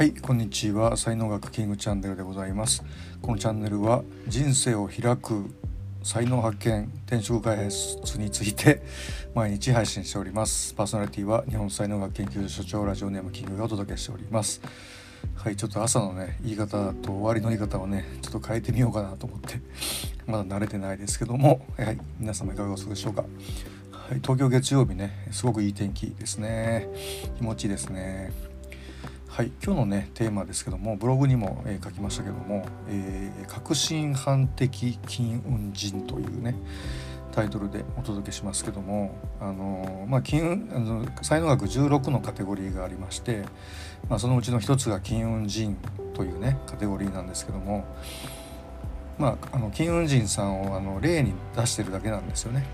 はいこんにちは。才能学キングチャンネルでございます。このチャンネルは人生を開く才能発見転職開発について毎日配信しております。パーソナリティは日本才能学研究所所長ラジオネームキングがお届けしております。はいちょっと朝のね言い方と終わりの言い方をねちょっと変えてみようかなと思ってまだ慣れてないですけどもはい皆様いかがお過ごしでしょうか。はい、東京月曜日ねすごくいい天気ですね。気持ちいいですね。はい今日のねテーマですけどもブログにも、えー、書きましたけども、えー、革新犯的金運人というねタイトルでお届けしますけどもあのまあ金あの才能学16のカテゴリーがありまして、まあ、そのうちの一つが金運人というねカテゴリーなんですけどもまああの金運人さんをあの例に出してるだけなんですよね。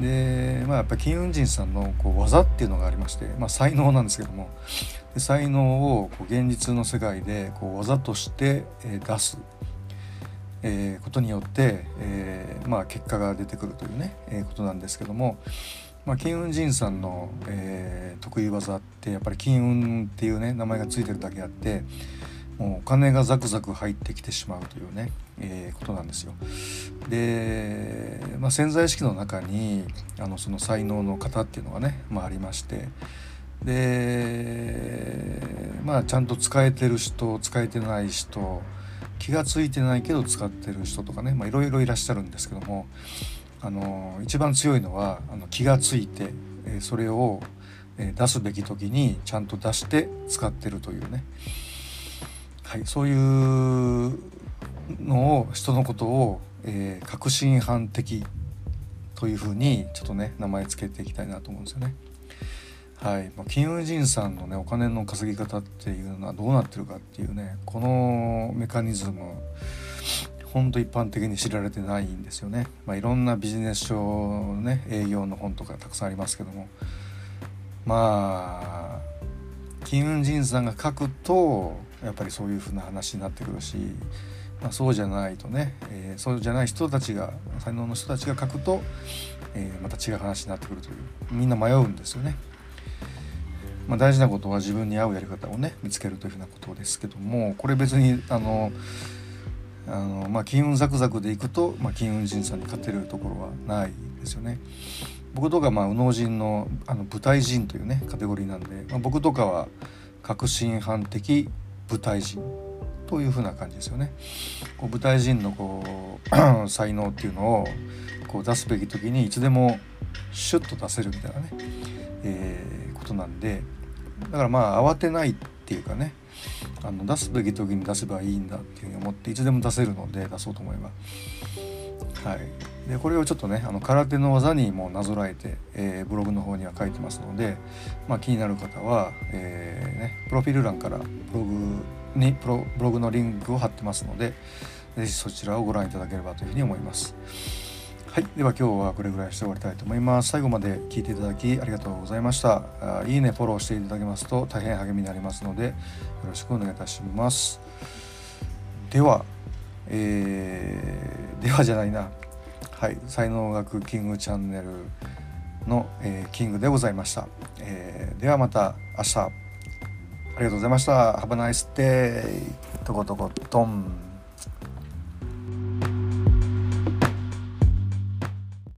でまあやっぱ金運人さんのこう技っていうのがありまして、まあ、才能なんですけども。で才能をこう現実の世界でこう技として、出す、えー、ことによって、えー、まあ、結果が出てくるというね、えー、ことなんですけども、まあ、金運人さんの、え得意技ってやっぱり金運っていうね名前が付いてるだけあってもうお金がザクザク入ってきてしまうというね、えー、ことなんですよ。で、まあ、潜在意識の中にあのその才能の型っていうのがね、まあ、ありましてでまあちゃんと使えてる人使えてない人気が付いてないけど使ってる人とかねいろいろいらっしゃるんですけどもあの一番強いのはあの気が付いて、えそれを出すべき時にちゃんと出して使ってるというねはい、そういうのを人のことを、えー、革新犯的というふうにちょっとね名前つけていきたいなと思うんですよね。はい、まあ、金融人さんのねお金の稼ぎ方っていうのはどうなってるかっていうねこのメカニズムほんと一般的に知られてないんですよね。まあ、いろんなビジネス書のね営業の本とかたくさんありますけどもまあ金運人さんが書くとやっぱりそういうふうな話になってくるし、まあ、そうじゃないとね、えー、そうじゃない人たちが才能の人たちが書くと、えー、また違う話になってくるというみんな迷うんですよね。まあ、大事なことは自分に合うやり方をね見つけるというふうなことですけどもこれ別にあのあの、まあ、金運ザクザクでいくと、まあ、金運人さんに勝てるところはないですよね。僕とかまあ右脳人のあの舞台人というねカテゴリーなんで、まあ、僕とかは革新犯的舞台人というふうな感じですよね。こう舞台人のこう 才能っていうのをこう出すべき時にいつでもシュッと出せるみたいなね、えー、ことなんでだからまあ慌てないっていうかねあの出すべき時に出せばいいんだっていうふうに思っていつでも出せるので出そうと思えば。はい、でこれをちょっとねあの空手の技にもなぞらえて、えー、ブログの方には書いてますので、まあ、気になる方は、えーね、プロフィール欄からブログにプロブログのリンクを貼ってますので是非そちらをご覧いただければというふうに思います。はい、では今日はこれぐらいして終わりたいと思います。最後まで聞いていただきありがとうございました。あいいね、フォローしていただけますと大変励みになりますのでよろしくお願いいたします。では、えー、ではじゃないな。はい、才能学キングチャンネルの、えー、キングでございました。えー、ではまた明日。ありがとうございました。Have a nice day. とことことん。